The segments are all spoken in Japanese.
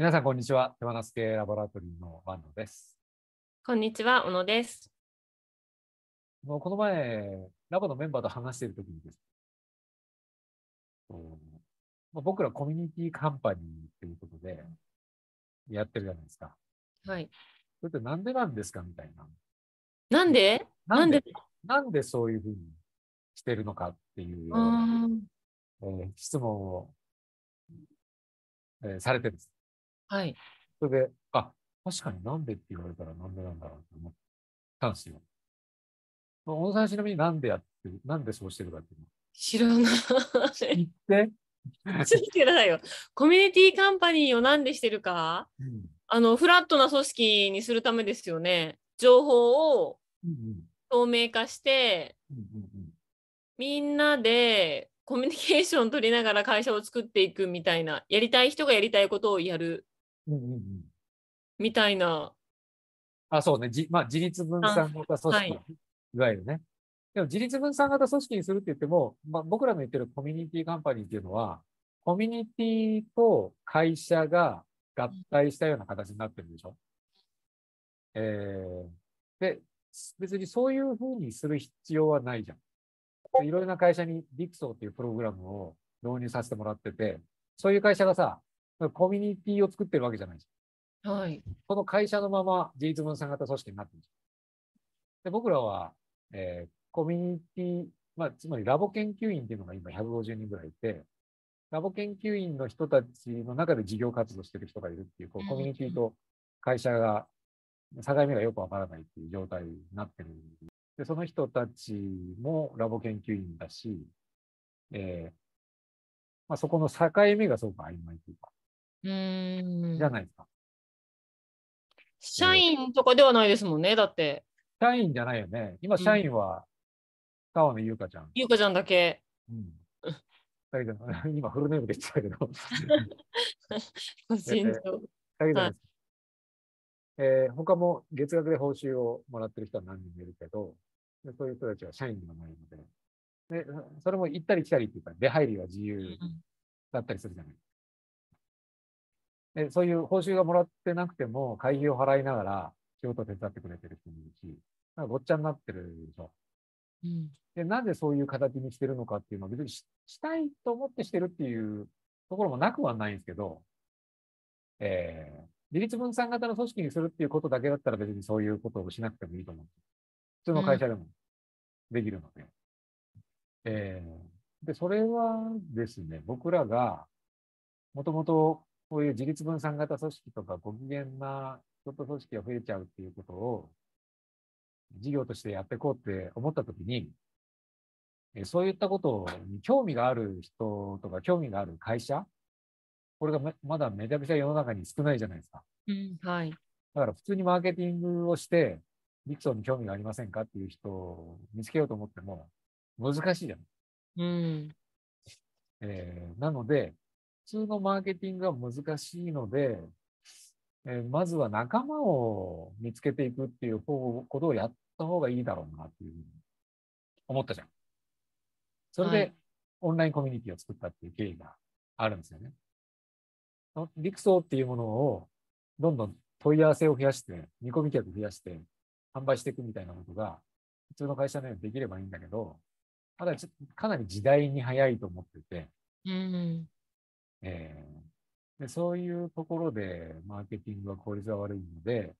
皆さん、こんにちは。手放す系ラボラトリーの万野です。こんにちは、小野です。もうこの前、ラボのメンバーと話しているときにです、僕らコミュニティカンパニーっていうことでやってるじゃないですか。はい。それってなんでなんですかみたいな。なんで？なんで？なんで？そういうふうにしてるのかっていう。えー質問を、えーされてです。はい。それで、あ、確かになんでって言われたらなんでなんだろうと思ったんですよ。まあ小野さんちなみになんでやってる、なんでそうしてるかっていうの知らない。言って、ちょっとくださいよ。コミュニティカンパニーをなんでしてるか？うんあの、フラットな組織にするためですよね。情報をうん透明化して、うんうんみんなでコミュニケーション取りながら会社を作っていくみたいな、やりたい人がやりたいことをやるうんうんうんうんみたいな。あ、そうね。じまあ、自立分散型組織、、はいわゆるね。でも、自立分散型組織にするって言っても、まあ、僕らの言ってるコミュニティカンパニーっていうのは、コミュニティと会社が合体したような形になってるでしょ。えー、で、別にそういうふうにする必要はないじゃん。でいろいろな会社にディクソーっていうプログラムを導入させてもらってて、そういう会社がさ、コミュニティを作ってるわけじゃないじゃん。はい。この会社のまま自立分散型組織になってるんです。で、僕らは、えーコミュニティ、まあ、つまりラボ研究員っていうのが今150人ぐらいいて、ラボ研究員の人たちの中で事業活動してる人がいるっていう、こううんコミュニティと会社が、境目がよくわからないっていう状態になってる。で、その人たちもラボ研究員だし、えーまあ、そこの境目がすごく曖昧というか、うーん。じゃないですか。社員とかではないですもんね。だって、社員じゃないよね。今、社員は、川野優香ちゃん。ゆうかちゃんだけ。うん。だけど、今、フルネームで言ってたけど、個人情だけどです、えー他も月額で報酬をもらってる人は何人もいるけど、でそういう人たちは社員でもないので、で、それも行ったり来たりっていうか、出入りは自由だったりするじゃない。でそういう報酬がもらってなくても、会費を払いながら仕事を手伝ってくれてる人もいるし、なんかごっちゃになってるでしょ。うんで、なぜそういう形にしてるのかっていうのは別にししたいと思ってしてるっていうところもなくはないんですけど、えー、自立分散型の組織にするっていうことだけだったら別にそういうことをしなくてもいいと思う。普通の会社でもできるので。えー、で、それはですね、僕らがもともとこういう自立分散型組織とかご機嫌な人と組織が増えちゃうっていうことを事業としてやっていこうって思ったときに、えーそういったことに興味がある人とか興味がある会社、これがめまだめちゃくちゃ世の中に少ないじゃないですか。うんはい。だから普通にマーケティングをして、ディクソンに興味がありませんかっていう人を見つけようと思っても難しいじゃん。うん。えーなので、普通のマーケティングが難しいので、えーまずは仲間を見つけていくっていう方ことをやった方がいいだろうなっていうふうに思ったじゃん。それではい、オンラインコミュニティを作ったっていう経緯があるんですよね。リクソーっていうものをどんどん問い合わせを増やして、見込み客増やして、販売していくみたいなことが、普通の会社のようにできればいいんだけど、ただちょっとかなり時代に早いと思ってて、うん。えーでそういうところでマーケティングは効率が悪いので、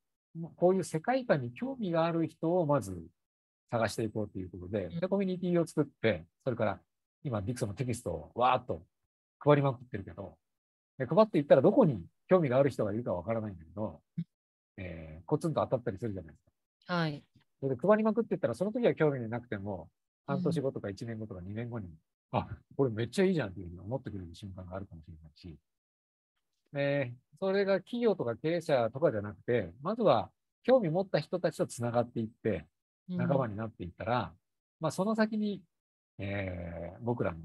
こういう世界観に興味がある人をまず探していこうということで、でコミュニティを作って、それから今、ディクソンのテキストをわーっと配りまくってるけど、で配っていったらどこに興味がある人がいるかわからないんだけど、えーコツンと当たったりするじゃないですか。はい。それで配りまくっていったら、その時は興味なくても、半年後とか1年後とか2年後に、あ、これめっちゃいいじゃんっていうふうに思ってくれる瞬間があるかもしれないし、で、それが企業とか経営者とかじゃなくて、まずは興味持った人たちとつながっていって、仲間になっていったら、まあその先に、えー僕らの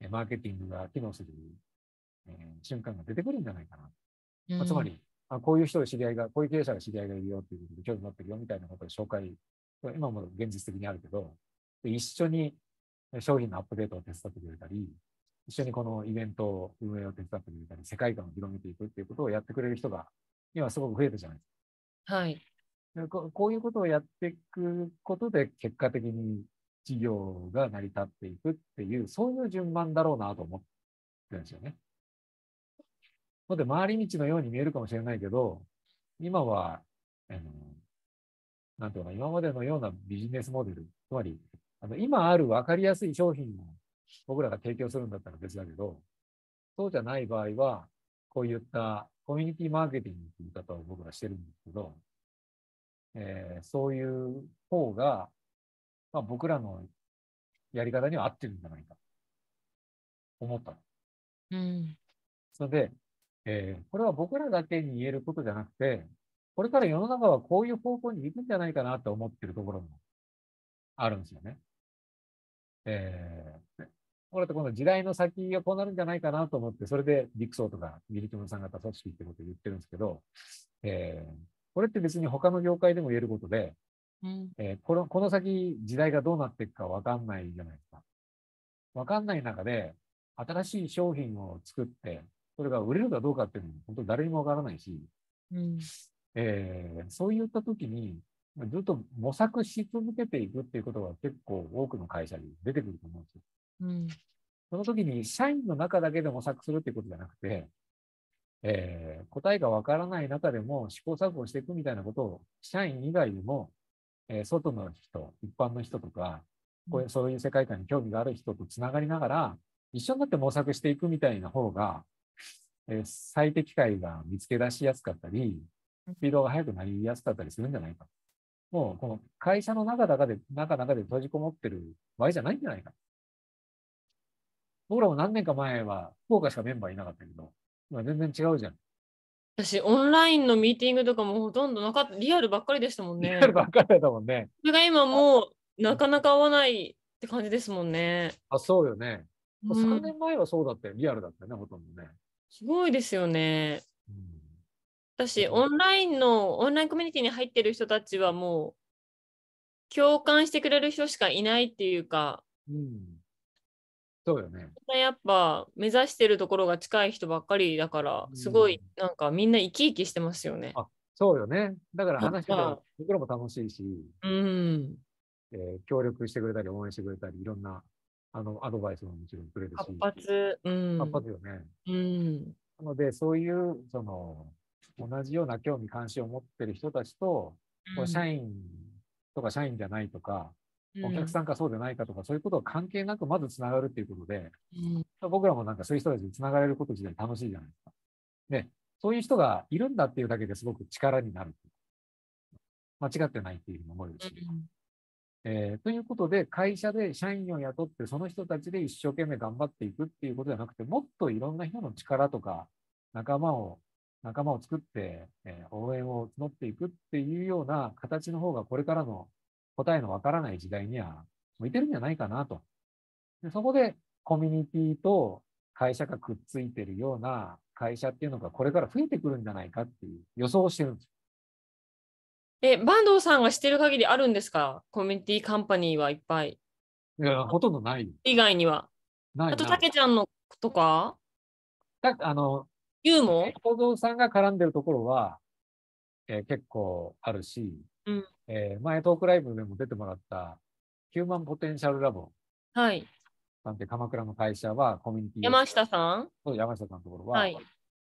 えーマーケティングが機能する、えー瞬間が出てくるんじゃないかな。うん。まあつま、り、あこういう人が知り合いが、こういう経営者が知り合いがいるよっていうことで興味持ってるよみたいなことを紹介、今も現実的にあるけど、で一緒に商品のアップデートを手伝ってくれたり、一緒にこのイベントを運営を手伝ってくれたり、世界観を広めていくっていうことをやってくれる人が今すごく増えたじゃないですか。はい。でここういうことをやっていくことで、結果的に事業が成り立っていくっていう、そういう順番だろうなと思ってるんですよね。ので、回り道のように見えるかもしれないけど、今は、あのなんていうのかな、今までのようなビジネスモデル、つまり、あの今ある分かりやすい商品を僕らが提供するんだったら別だけど、そうじゃない場合は、こういったコミュニティマーケティングという言い方を僕らしてるんですけど、えーそういう方が、まあ、僕らのやり方には合ってるんじゃないかと思ったの。うん。それで、えーこれは僕らだけに言えることじゃなくて、これから世の中はこういう方向に行くんじゃないかなと思ってるところもあるんですよね。えー、これってこの時代の先がこうなるんじゃないかなと思って、それでディクソーとかミリトムさん方組織ってことを言ってるんですけど、えーこれって別に他の業界でも言えることで、うん。えーこの、この先時代がどうなっていくかわかんないじゃないですか。わかんない中で、新しい商品を作って、それが売れるかどうかっていうのも本当誰にもわからないし、うん。えーそういった時に、ずっと模索し続けていくっていうことが結構多くの会社に出てくると思うんですよ。うん。その時に社員の中だけで模索するっていうことじゃなくて、えー答えがわからない中でも試行錯誤していくみたいなことを、社員以外でも、えー外の人、一般の人とか、こういうそういう世界観に興味がある人とつながりながら、一緒になって模索していくみたいな方が、えー最適解が見つけ出しやすかったり、スピードが速くなりやすかったりするんじゃないか。もう、この会社の中だかで、中中で閉じこもってる場合じゃないんじゃないか。僕らも何年か前は、福岡しかメンバーいなかったけど、今全然違うじゃん。私、オンラインのミーティングとかもほとんどなかった、リアルばっかりでしたもんねリア。ルばっかりだったもんね。それが今もうなかなか合わないって感じですもんね。あ、そうよね。う3ん、年前はそうだったよ。リアルだったよね、ほとんどね。すごいですよね。うん私、オンラインの、オンラインコミュニティに入ってる人たちはもう、共感してくれる人しかいないっていうか、うん。そうよね。やっぱ目指してるところが近い人ばっかりだから、すごいなんかみんな生き生きしてますよね。あそうよね。だから話しててなんか僕らも楽しいし、うん。えー協力してくれたり、応援してくれたり、いろんなあのアドバイスももちろんくれるし。活発。うん。活発よね。うん。なので、そういう、その、同じような興味関心を持ってる人たちと、こう社員とか社員じゃないとか、お客さんかそうでないかとか、そういうことは関係なくまずつながるっていうことで、うん。僕らもなんかそういう人たちにつながれること自体楽しいじゃないですか。で、そういう人がいるんだっていうだけですごく力になる。間違ってないっていうふうに思えるし。えーということで、会社で社員を雇って、その人たちで一生懸命頑張っていくっていうことじゃなくて、もっといろんな人の力とか、仲間を、仲間を作って、えー応援を募っていくっていうような形の方が、これからの答えのわからない時代には向いてるんじゃないかなと。でそこで、コミュニティと会社がくっついてるような会社っていうのが、これから増えてくるんじゃないかっていう予想をしてるんですよ。え、坂東さんが知ってる限りあるんですか？コミュニティカンパニーはいっぱい。いや、ほとんどないよ。以外には。あと、ないなたけちゃんのとか、だあの、ユウも小僧さんが絡んでるところは、えー結構あるし、うんえー前トークライブでも出てもらったヒューマンポテンシャルラボはい。さんって鎌倉の会社はコミュニティ山下さん？そう山下さんのところは、はい。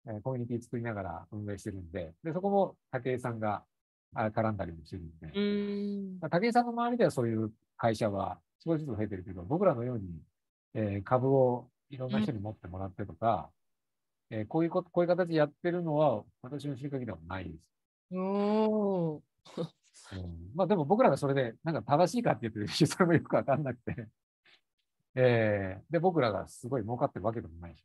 えーコミュニティ作りながら運営してるんで、でそこも武井さんがあ絡んだりもしてるんで、うーん。まあ武井さんの周りではそういう会社は少しずつ増えてるけど、僕らのように、えー株をいろんな人に持ってもらってとか、えーこういうこと、こういう形でやってるのは私の知る限りではないです。おー。うんまあでも僕らがそれで、なんか正しいかって言ってるし、それもよくわかんなくて。えーで、僕らがすごい儲かってるわけでもないし。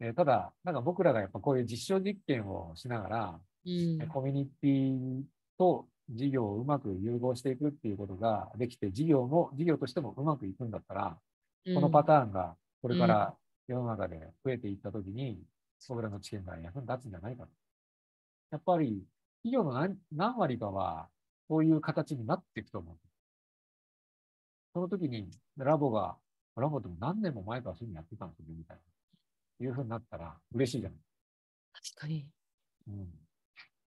えーただ、なんか僕らがやっぱこういう実証実験をしながら、うんえコミュニティと事業をうまく融合していくっていうことができて、事業も、事業としてもうまくいくんだったら、このパターンがこれから世の中で増えていったときに、僕らの知見が役に立つんじゃないかと。やっぱり、企業の何何割かは、こういう形になっていくと思う。その時に、ラボが、これはもうでも何年も前からそういうのやってたんですよ、みたいな。いうふうになったら嬉しいじゃない。確かに。うん。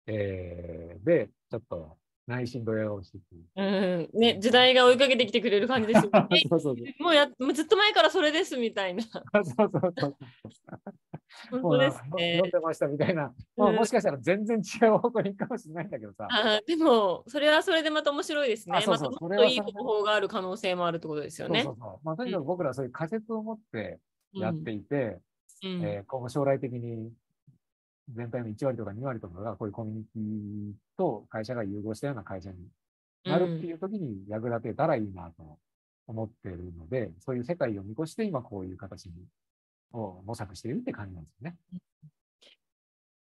えー、で、ちょっと内心ドヤをしてくる。うん。ね、時代が追いかけてきてくれる感じですよね。そうそうもうやもうずっと前からそれですみたいな。そうそうそう。本当ですね飲ん。でましたみたいな。まあ、うんもしかしたら全然違う方向に行くかもしれないんだけどさ。あーでも、それはそれでまた面白いですね。あそうそうまたそれはそれもっといい方法がある可能性もあるってことですよね。そうそうそう。まあ、とにかく僕らはそういう仮説を持ってやっていて、うんえー今後将来的に全体の1割とか2割とかがこういうコミュニティと会社が融合したような会社になるっていう時に役立てたらいいなと思っているので、そういう世界を見越して今こういう形にを模索しているって感じなんですよね。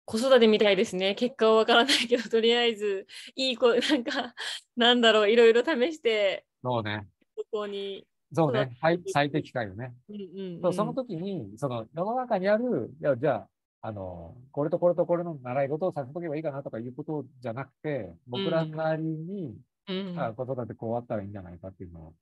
子育てみたいですね。結果はわからないけど、とりあえず、いい子、なんか、なんだろう、いろいろ試して、そうね。ここに。そうね。最最適解をね。うんうんうんそうその時に、その世の中にある、いや、じゃあ、あの、これとこれとこれの習い事をさせとけばいいかなとかいうことじゃなくて、僕らなりに、うん。あ子育てこうあったらいいんじゃないかっていうのを、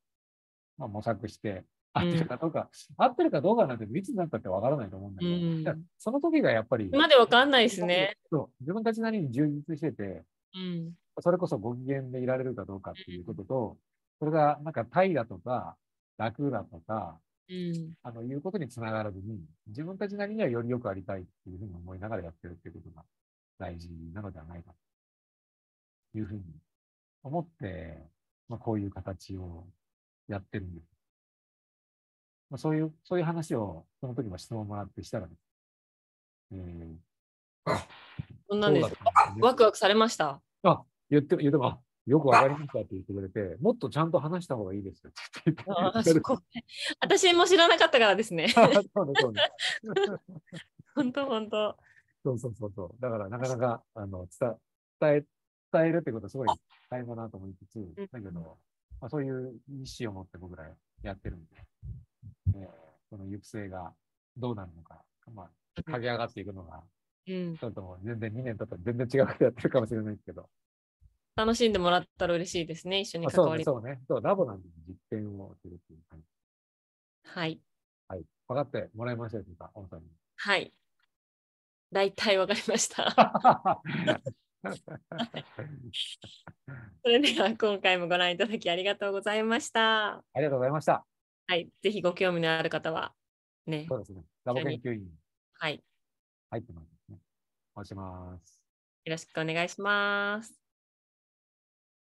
まあ、模索して、合ってるかどうか、合ってるかどうかなんていつになったってわからないと思うんだけど、うん。その時がやっぱり、までわかんないですね。そう。自分たちなりに充実してて、うん。それこそご機嫌でいられるかどうかっていうことと、それがなんか怠惰とか楽だとか、うん。あの、いうことにつながらずに、自分たちなりにはよりよくありたいっていうふうに思いながらやってるっていうことが大事なのではないかというふうに思って、まあ、こういう形をやってるんです。まあ、そういう、そういう話を、その時も質問もらってしたらです、えー、そんなんです。ワクワクされました。あ、言って、言っても、あよくわかりましたって言ってくれて、もっとちゃんと話した方がいいですよって言って私も知らなかったからですね。そうね、そうね。本当本当。そうそうそうそう。だからなかなか、あの、伝伝え、伝えるってことはすごい大変だなと思いつつ、だけど、まあ、そういう意思を持って僕らやってるんで、えーその行く末がどうなるのか、まあ、駆け上がっていくのが、うん。ちょっともう全然2年経ったら全然違うことやってるかもしれないですけど、楽しんでもらったら嬉しいですね。一緒にまあ、関わり。そうね、そうね。そう、ラボなんで実験をするっていう感じ。はい。はい。分かってもらいましたでしょうか、本さんに。はい。大体わかりました。それでは今回もご覧いただきありがとうございました。ありがとうございました。はい。ぜひご興味のある方は、ねそ。うですね。ラボ研究員はい。入ってますね。お願いします。よろしくお願いします。